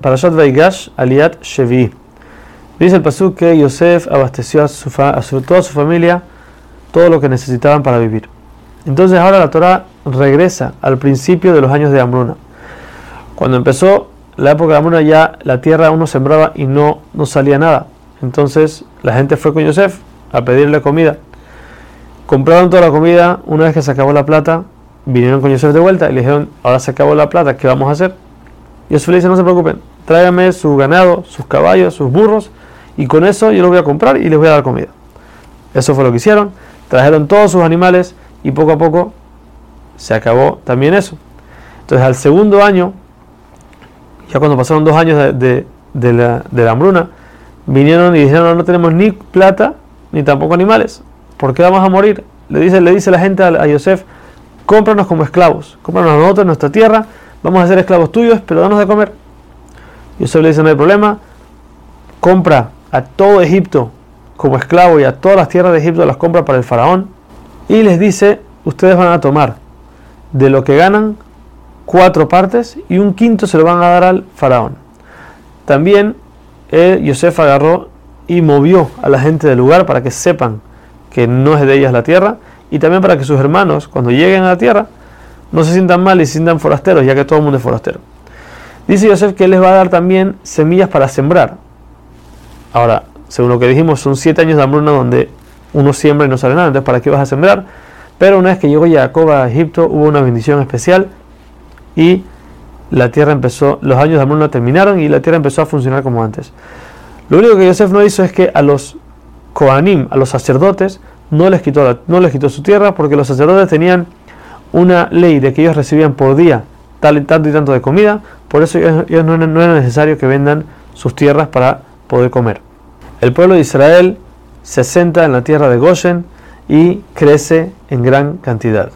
Parashat Vaigash Aliat Shevi. Dice el pasuk que Yosef abasteció a, su, a toda su familia todo lo que necesitaban para vivir. Entonces ahora la Torah regresa al principio de los años de Amruna. Cuando empezó la época de Amruna ya la tierra uno sembraba y no, no salía nada. Entonces la gente fue con Yosef a pedirle comida. Compraron toda la comida, una vez que se acabó la plata, vinieron con Yosef de vuelta y le dijeron, ahora se acabó la plata, ¿qué vamos a hacer? Y Yosef le dice, no se preocupen, tráigame su ganado, sus caballos, sus burros, y con eso yo los voy a comprar y les voy a dar comida. Eso fue lo que hicieron, trajeron todos sus animales y poco a poco se acabó también eso. Entonces al segundo año, ya cuando pasaron dos años de, la, de la hambruna, vinieron y dijeron, no tenemos ni plata ni tampoco animales. ¿Por qué vamos a morir? Le dice, le dice la gente a, Yosef, cómpranos como esclavos, cómpranos a nosotros nuestra tierra, vamos a ser esclavos tuyos, pero danos de comer. Yosef le dice, no hay problema, compra a todo Egipto como esclavo y a todas las tierras de Egipto las compra para el faraón y les dice, ustedes van a tomar de lo que ganan cuatro partes y un quinto se lo van a dar al faraón. También eh, Yosef agarró y movió a la gente del lugar para que sepan que no es de ellas la tierra y también para que sus hermanos cuando lleguen a la tierra no se sientan mal y se sientan forasteros ya que todo el mundo es forastero. Dice Yosef que él les va a dar también semillas para sembrar. Ahora, según lo que dijimos, son siete años de hambruna donde uno siembra y no sale nada, entonces ¿para qué vas a sembrar? Pero una vez que llegó Jacob a Egipto hubo una bendición especial y la tierra empezó, los años de hambruna terminaron y la tierra empezó a funcionar como antes. Lo único que Yosef no hizo es que a los Kohanim, a los sacerdotes, no les, quitó no les quitó su tierra porque los sacerdotes tenían una ley de que ellos recibían por día tal, tanto y tanto de comida, por eso ellos, no, no era necesario que vendan sus tierras para poder comer. El pueblo de Israel se asenta en la tierra de Goshen y crece en gran cantidad.